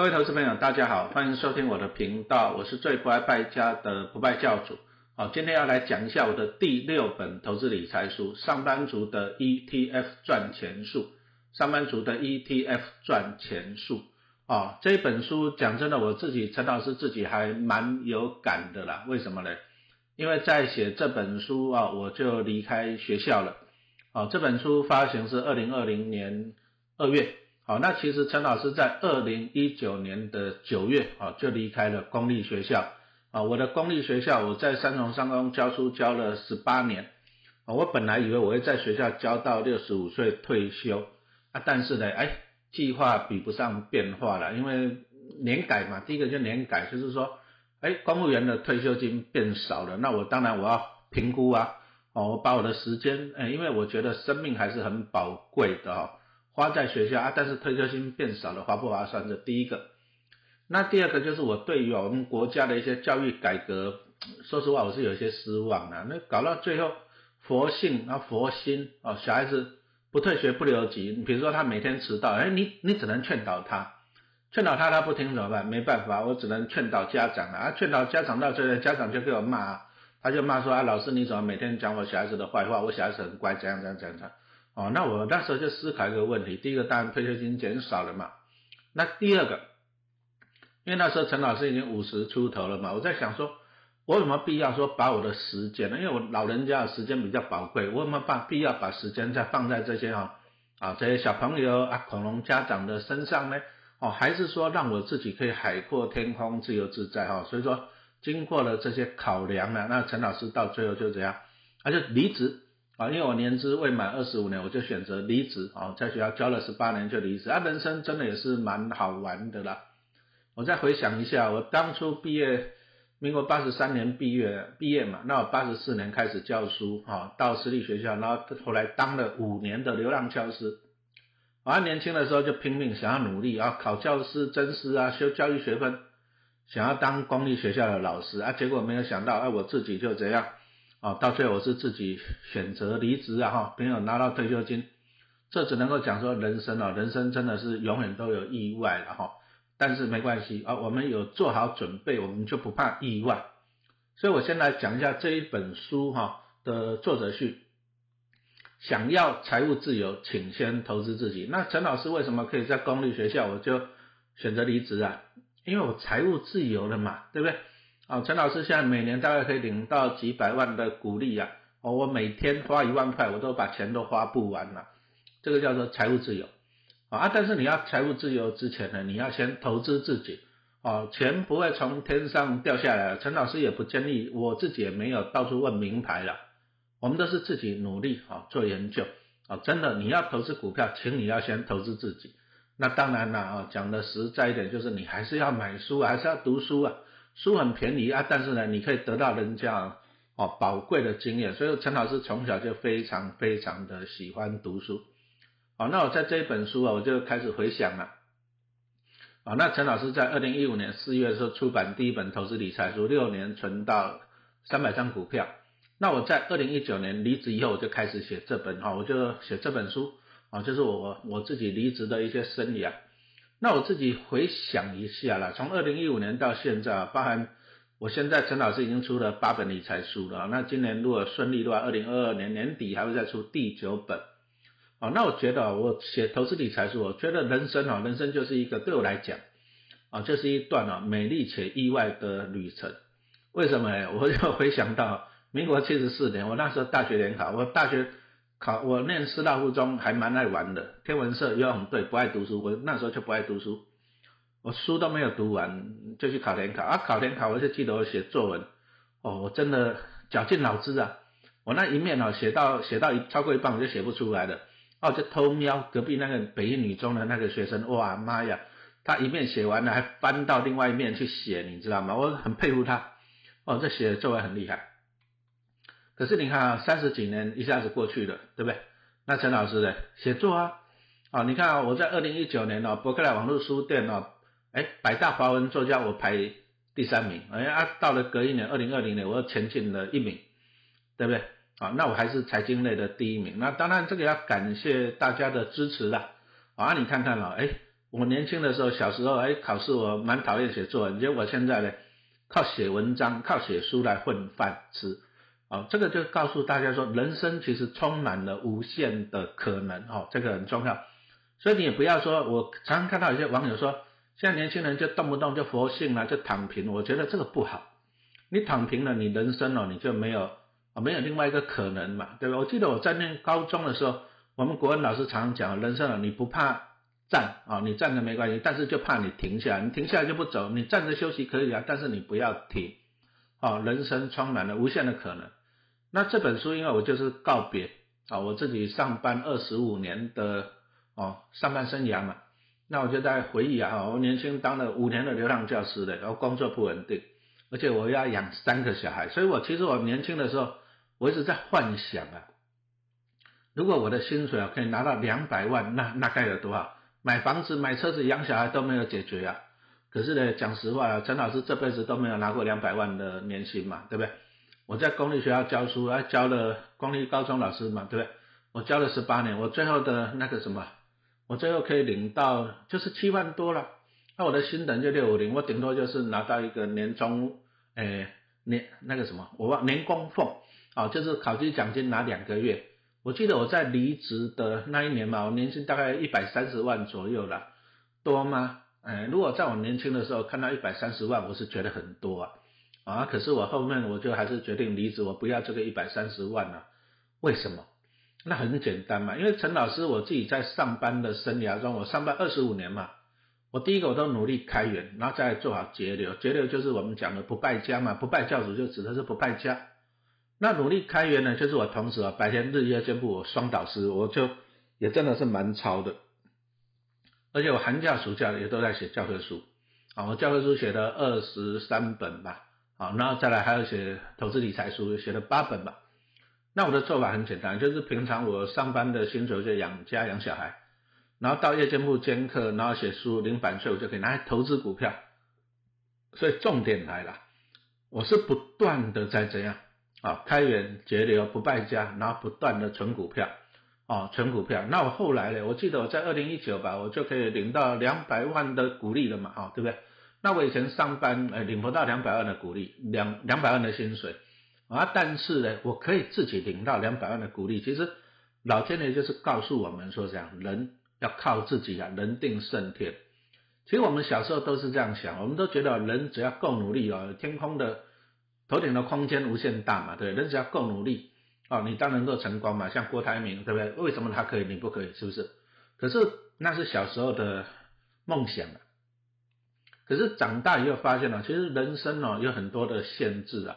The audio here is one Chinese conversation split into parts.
各位投资朋友，大家好，欢迎收听我的频道，我是最不爱败家的不败教主。好，今天要来讲一下我的第六本投资理财书《上班族的 ETF 赚钱术》。上班族的 ETF 赚钱术啊，这本书讲真的，我自己陈老师自己还蛮有感的啦。为什么呢？因为在写这本书啊，我就离开学校了。啊，这本书发行是二零二零年二月。好，那其实陈老师在二零一九年的九月啊，就离开了公立学校。啊，我的公立学校，我在三重商工教书教了十八年。啊，我本来以为我会在学校教到六十五岁退休。啊，但是呢，哎，计划比不上变化了，因为年改嘛，第一个就年改，就是说，哎，公务员的退休金变少了，那我当然我要评估啊。哦，我把我的时间，哎，因为我觉得生命还是很宝贵的哈。花在学校啊，但是退休金变少了，划不划算？这第一个。那第二个就是我对于我们国家的一些教育改革，说实话我是有些失望的。那搞到最后佛性啊佛心啊，小孩子不退学不留级。你比如说他每天迟到，哎，你你只能劝导他，劝导他他不听怎么办？没办法，我只能劝导家长啊。劝导家长到最后，家长就给我骂，他就骂说啊，老师你怎么每天讲我小孩子的坏话？我小孩子很乖，怎样怎样怎样。哦，那我那时候就思考一个问题，第一个当然退休金减少了嘛，那第二个，因为那时候陈老师已经五十出头了嘛，我在想说，我有什么必要说把我的时间呢？因为我老人家的时间比较宝贵，我有没有把必要把时间再放在这些啊啊这些小朋友啊恐龙家长的身上呢？哦，还是说让我自己可以海阔天空、自由自在哈？所以说经过了这些考量呢，那陈老师到最后就这样，他就离职。啊，因为我年资未满二十五年，我就选择离职啊，在学校教了十八年就离职啊，人生真的也是蛮好玩的啦。我再回想一下，我当初毕业，民国八十三年毕业毕业嘛，那我八十四年开始教书啊，到私立学校，然后后来当了五年的流浪教师。啊，年轻的时候就拼命想要努力啊，考教师、真师啊，修教育学分，想要当公立学校的老师啊，结果没有想到，哎，我自己就这样。啊，到最后我是自己选择离职啊，哈，没有拿到退休金，这只能够讲说人生啊，人生真的是永远都有意外的哈，但是没关系啊，我们有做好准备，我们就不怕意外。所以我先来讲一下这一本书哈的作者序，想要财务自由，请先投资自己。那陈老师为什么可以在公立学校我就选择离职啊？因为我财务自由了嘛，对不对？啊，陈老师现在每年大概可以领到几百万的股利啊！哦，我每天花一万块，我都把钱都花不完了，这个叫做财务自由啊！但是你要财务自由之前呢，你要先投资自己哦，钱不会从天上掉下来。陈老师也不建议，我自己也没有到处问名牌了，我们都是自己努力啊做研究啊！真的，你要投资股票，请你要先投资自己。那当然了啊，讲的实在一点，就是你还是要买书，还是要读书啊。书很便宜啊，但是呢，你可以得到人家哦宝贵的经验。所以陈老师从小就非常非常的喜欢读书。好，那我在这一本书啊，我就开始回想了。啊，那陈老师在二零一五年四月的时候出版第一本投资理财书，六年存到三百张股票。那我在二零一九年离职以后，我就开始写这本哈，我就写这本书啊，就是我我自己离职的一些生涯。那我自己回想一下啦，从二零一五年到现在啊，包含我现在陈老师已经出了八本理财书了。那今年如果顺利的话，二零二二年年底还会再出第九本。啊，那我觉得我写投资理财书，我觉得人生啊，人生就是一个对我来讲啊，就是一段啊美丽且意外的旅程。为什么呢？我就回想到民国七十四年，我那时候大学联考，我大学。考我念师大附中还蛮爱玩的，天文社游泳队不爱读书，我那时候就不爱读书，我书都没有读完就去考联考。啊，考联考我就记得我写作文，哦，我真的绞尽脑汁啊，我那一面哦写到写到一超过一半我就写不出来了，哦就偷瞄隔壁那个北一女中的那个学生，哇妈呀，他一面写完了还翻到另外一面去写，你知道吗？我很佩服他，哦这写作文很厉害。可是你看啊，三十几年一下子过去了，对不对？那陈老师呢？写作啊，啊，你看啊，我在二零一九年哦，伯克莱网络书店哦，哎，百大华文作家我排第三名，哎啊，到了隔一年二零二零年，我又前进了一名，对不对？啊，那我还是财经类的第一名。那当然这个要感谢大家的支持啦。啊，你看看了，哎，我年轻的时候，小时候哎，考试我蛮讨厌写作，结果现在呢，靠写文章、靠写书来混饭吃。哦，这个就告诉大家说，人生其实充满了无限的可能。哦，这个很重要。所以你也不要说，我常常看到有些网友说，现在年轻人就动不动就佛性了，就躺平。我觉得这个不好。你躺平了，你人生哦，你就没有啊，没有另外一个可能嘛，对吧？我记得我在念高中的时候，我们国文老师常常讲，人生啊，你不怕站啊，你站着没关系，但是就怕你停下来，你停下来就不走，你站着休息可以啊，但是你不要停。哦，人生充满了无限的可能。那这本书，因为我就是告别啊，我自己上班二十五年的哦上班生涯嘛，那我就在回忆啊，我年轻当了五年的流浪教师的，然后工作不稳定。而且我要养三个小孩，所以我其实我年轻的时候，我一直在幻想啊，如果我的薪水啊可以拿到两百万，那那该有多好？买房子、买车子、养小孩都没有解决啊。可是呢，讲实话啊，陈老师这辈子都没有拿过两百万的年薪嘛，对不对？我在公立学校教书，啊，教了公立高中老师嘛，对不对？我教了十八年，我最后的那个什么，我最后可以领到就是七万多了。那我的薪等就六五零，我顶多就是拿到一个年终，诶年那个什么，我忘年功俸，啊，就是考级奖金拿两个月。我记得我在离职的那一年嘛，我年薪大概一百三十万左右了，多吗？诶，如果在我年轻的时候看到一百三十万，我是觉得很多啊，啊，可是我后面我就还是决定离职，我不要这个一百三十万了。为什么？那很简单嘛，因为陈老师我自己在上班的生涯中，我上班二十五年嘛。我第一个我都努力开源，然后再做好节流。节流就是我们讲的不败家嘛，不败教主就指的是不败家。那努力开源呢，就是我同时啊白天日夜兼顾我双导师，我就也真的是蛮超的。而且我寒假暑假也都在写教科书啊，我教科书写了二十三本吧，啊，然后再来还有写投资理财书，写了八本吧。那我的做法很简单，就是平常我上班的薪水就养家养小孩。然后到夜间部兼课，然后写书领版税，我就可以拿来投资股票。所以重点来了，我是不断的在怎样啊，开源节流不败家，然后不断的存股票，哦，存股票。那我后来呢？我记得我在二零一九吧，我就可以领到两百万的股利了嘛，哦，对不对？那我以前上班，呃，领不到两百万的股利，两两百万的薪水啊，但是呢，我可以自己领到两百万的股利。其实老天爷就是告诉我们说，这样人。要靠自己啊，人定胜天。其实我们小时候都是这样想，我们都觉得人只要够努力哦，天空的头顶的空间无限大嘛，对人只要够努力哦，你当然能够成功嘛。像郭台铭，对不对？为什么他可以，你不可以？是不是？可是那是小时候的梦想啊。可是长大以后发现了，其实人生哦有很多的限制啊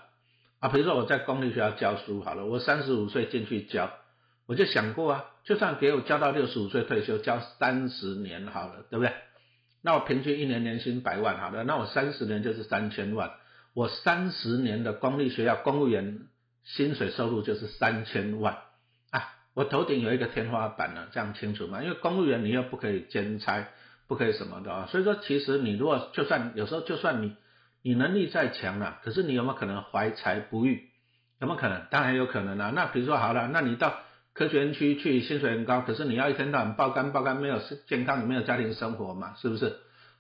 啊，比如说我在公立学校教书好了，我三十五岁进去教。我就想过啊，就算给我教到六十五岁退休，教三十年好了，对不对？那我平均一年年薪百万，好了，那我三十年就是三千万，我三十年的公立学校公务员薪水收入就是三千万啊！我头顶有一个天花板了，这样清楚吗？因为公务员你又不可以兼差，不可以什么的啊，所以说其实你如果就算有时候就算你你能力再强了，可是你有没有可能怀才不遇？有没有可能？当然有可能啊。那比如说好了，那你到科学园区去薪水很高，可是你要一天到晚爆肝爆肝，没有健康，没有家庭生活嘛，是不是？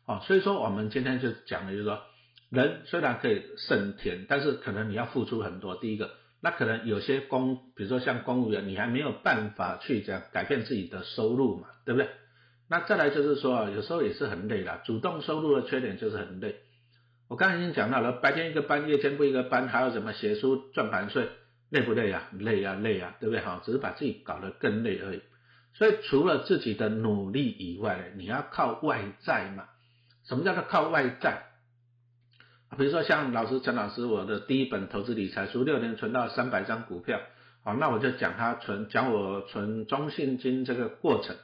哦，所以说我们今天就讲的就是说，人虽然可以胜天，但是可能你要付出很多。第一个，那可能有些公，比如说像公务员，你还没有办法去这样改变自己的收入嘛，对不对？那再来就是说，有时候也是很累的，主动收入的缺点就是很累。我刚才已经讲到了，白天一个班，夜间不一个班，还有什么写书赚盘税？累不累啊？累啊，累啊，对不对？哈，只是把自己搞得更累而已。所以除了自己的努力以外，你要靠外在嘛？什么叫做靠外在？比如说像老师陈老师，我的第一本投资理财书，六年存到三百张股票，好，那我就讲他存，讲我存中信金这个过程。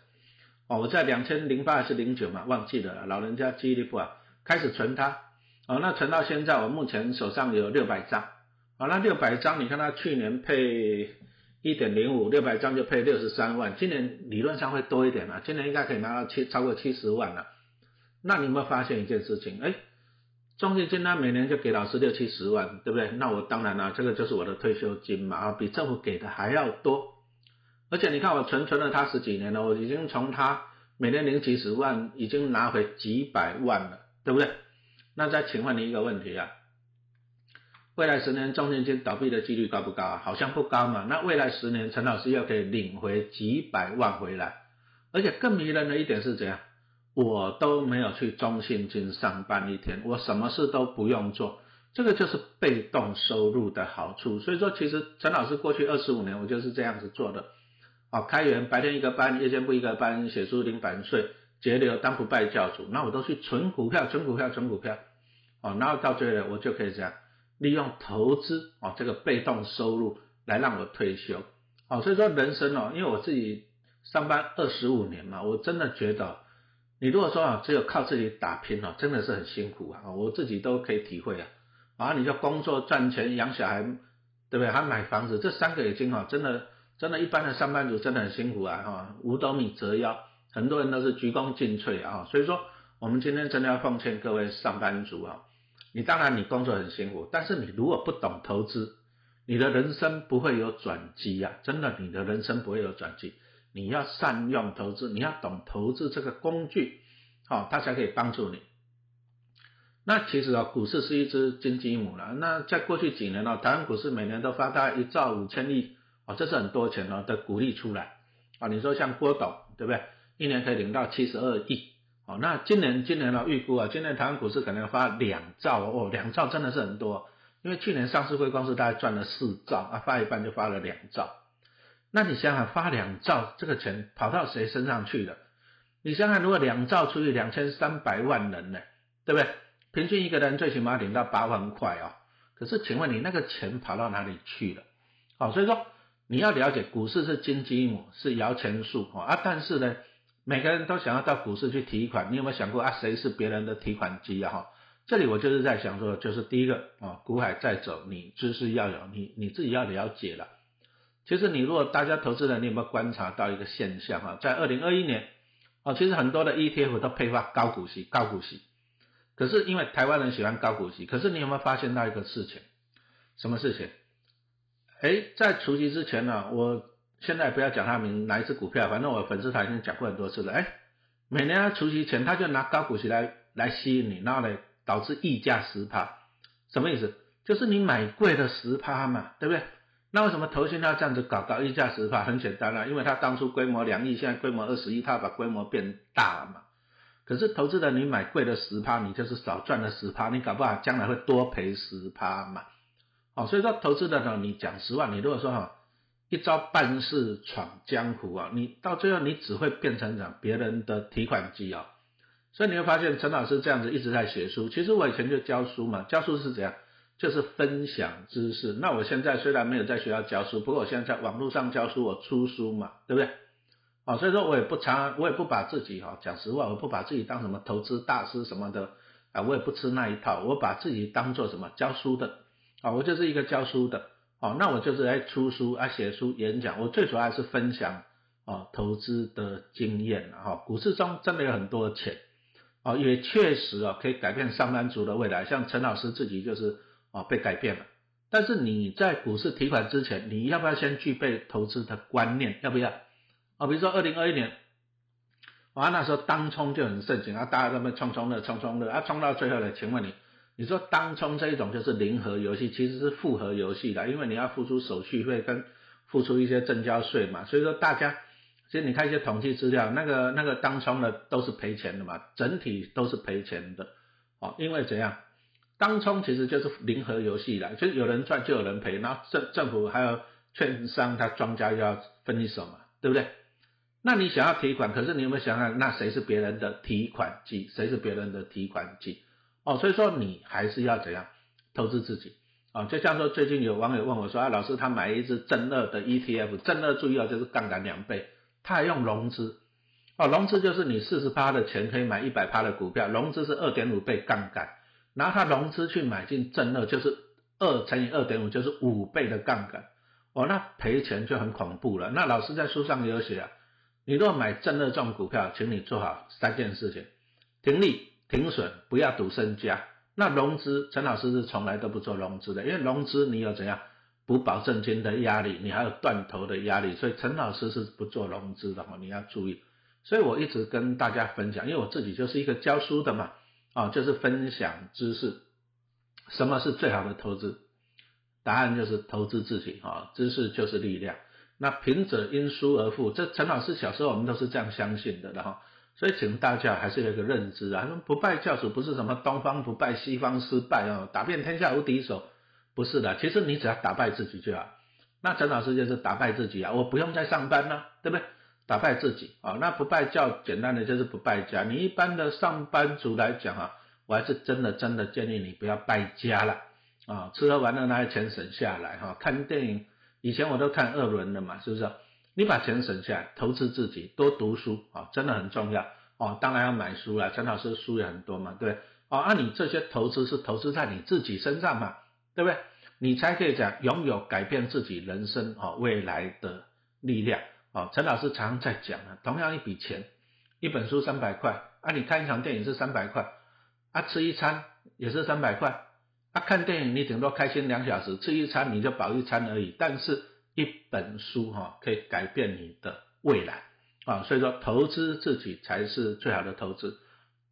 哦，我在两千零八还是零九嘛，忘记了，老人家记忆力不好，开始存它。哦，那存到现在，我目前手上有六百张。好，那六百张，你看他去年配一点零五，六百张就配六十三万，今年理论上会多一点了，今年应该可以拿到七超过七十万了。那你有没有发现一件事情？哎，中信金他每年就给老师六七十万，对不对？那我当然了，这个就是我的退休金嘛，啊，比政府给的还要多。而且你看我存存了他十几年了，我已经从他每年领几十万，已经拿回几百万了，对不对？那再请问你一个问题啊，未来十年中信金倒闭的几率高不高啊？好像不高嘛。那未来十年陈老师又可以领回几百万回来，而且更迷人的一点是怎样？我都没有去中信金上班一天，我什么事都不用做，这个就是被动收入的好处。所以说，其实陈老师过去二十五年我就是这样子做的。哦，开源白天一个班，夜间部一个班，写书领版税，节流当不败教主，那我都去存股票，存股票，存股票。哦，然后到最后我就可以这样利用投资哦这个被动收入来让我退休。哦，所以说人生哦，因为我自己上班二十五年嘛，我真的觉得你如果说啊只有靠自己打拼哦，真的是很辛苦啊。我自己都可以体会啊。然后你就工作赚钱养小孩，对不对？还买房子，这三个已经哦真的。真的，一般的上班族真的很辛苦啊！哈，五斗米折腰，很多人都是鞠躬尽瘁啊！所以说，我们今天真的要奉劝各位上班族啊，你当然你工作很辛苦，但是你如果不懂投资，你的人生不会有转机呀！真的，你的人生不会有转机。你要善用投资，你要懂投资这个工具，好，它才可以帮助你。那其实啊，股市是一只金鸡母了。那在过去几年呢，台湾股市每年都发大概一兆五千亿。哦，这是很多钱哦的鼓励出来啊！你说像郭董对不对？一年可以领到七十二亿哦。那今年今年的预估啊，今年台湾股市可能要发两兆哦，两兆真的是很多。因为去年上市会公司大概赚了四兆啊，发一半就发了两兆。那你想想，发两兆这个钱跑到谁身上去了？你想想，如果两兆除以两千三百万人呢，对不对？平均一个人最起码领到八万块哦。可是请问你那个钱跑到哪里去了？好，所以说。你要了解股市是金鸡母，是摇钱树啊！但是呢，每个人都想要到股市去提款，你有没有想过啊？谁是别人的提款机啊？哈，这里我就是在想说，就是第一个啊，股海在走，你知识要有，你你自己要了解了。其实你如果大家投资人，你有没有观察到一个现象啊？在二零二一年啊，其实很多的 ETF 都配发高股息，高股息。可是因为台湾人喜欢高股息，可是你有没有发现到一个事情？什么事情？哎，在除夕之前呢，我现在不要讲他名哪一只股票，反正我粉丝团已经讲过很多次了。哎，每年除夕前他就拿高股息来来吸引你，然后呢导致溢价十趴，什么意思？就是你买贵的十趴嘛，对不对？那为什么投信要这样子搞搞溢价十趴？很简单啦，因为他当初规模两亿，现在规模二十亿，他把规模变大了嘛。可是投资人你买贵的十趴，你就是少赚了十趴，你搞不好将来会多赔十趴嘛。哦，所以说投资的呢，你讲实话，你如果说哈一招半式闯江湖啊，你到最后你只会变成讲别人的提款机啊。所以你会发现陈老师这样子一直在写书，其实我以前就教书嘛，教书是怎样，就是分享知识。那我现在虽然没有在学校教书，不过我现在在网络上教书，我出书嘛，对不对？哦，所以说我也不常，我也不把自己哈讲实话，我不把自己当什么投资大师什么的啊，我也不吃那一套，我把自己当做什么教书的。啊，我就是一个教书的，哦，那我就是来出书啊，写书、演讲，我最主要是分享啊投资的经验哈，股市中真的有很多钱，哦，也确实啊可以改变上班族的未来，像陈老师自己就是啊被改变了。但是你在股市提款之前，你要不要先具备投资的观念？要不要？啊，比如说二零二一年，啊那时候当冲就很盛行啊，大家都在冲冲乐、冲冲乐啊，冲到最后呢，请问你？你说当冲这一种就是零和游戏，其实是复合游戏的，因为你要付出手续费跟付出一些证交税嘛，所以说大家其实你看一些统计资料，那个那个当冲的都是赔钱的嘛，整体都是赔钱的哦，因为怎样？当冲其实就是零和游戏的，就是有人赚就有人赔，然后政政府还有券商他庄家要分一手嘛，对不对？那你想要提款，可是你有没有想想，那谁是别人的提款机？谁是别人的提款机？哦，所以说你还是要怎样投资自己啊？就像说最近有网友问我说啊，老师他买一只正二的 ETF，正二注意啊，就是杠杆两倍，他还用融资哦，融资就是你四十趴的钱可以买一百趴的股票，融资是二点五倍杠杆，拿他融资去买进正二，就是二乘以二点五就是五倍的杠杆，哦，那赔钱就很恐怖了。那老师在书上也有写啊，你若买正二这种股票，请你做好三件事情，停利。停损，不要赌身家。那融资，陈老师是从来都不做融资的，因为融资你有怎样补保证金的压力，你还有断头的压力，所以陈老师是不做融资的哈，你要注意。所以我一直跟大家分享，因为我自己就是一个教书的嘛，啊，就是分享知识。什么是最好的投资？答案就是投资自己啊，知识就是力量。那贫者因书而富，这陈老师小时候我们都是这样相信的，然后。所以请大家还是有一个认知啊，说不败教主不是什么东方不败西方失败啊，打遍天下无敌手，不是的。其实你只要打败自己就好。那陈老师就是打败自己啊，我不用再上班了，对不对？打败自己啊，那不败教简单的就是不败家。你一般的上班族来讲啊，我还是真的真的建议你不要败家了啊，吃喝玩乐那些钱省下来哈，看电影。以前我都看二轮的嘛，是不是？你把钱省下来，投资自己，多读书啊，真的很重要哦。当然要买书了，陈老师书也很多嘛，对哦，那你这些投资是投资在你自己身上嘛，对不对？你才可以讲拥有改变自己人生哦未来的力量哦。陈老师常常在讲啊，同样一笔钱，一本书三百块啊，你看一场电影是三百块啊，吃一餐也是三百块。啊，看电影你顶多开心两小时，吃一餐你就饱一餐而已。但是，一本书哈可以改变你的未来啊，所以说投资自己才是最好的投资。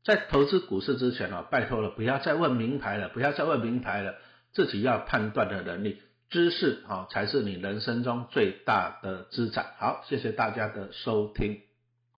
在投资股市之前啊，拜托了，不要再问名牌了，不要再问名牌了，自己要判断的能力、知识啊，才是你人生中最大的资产。好，谢谢大家的收听。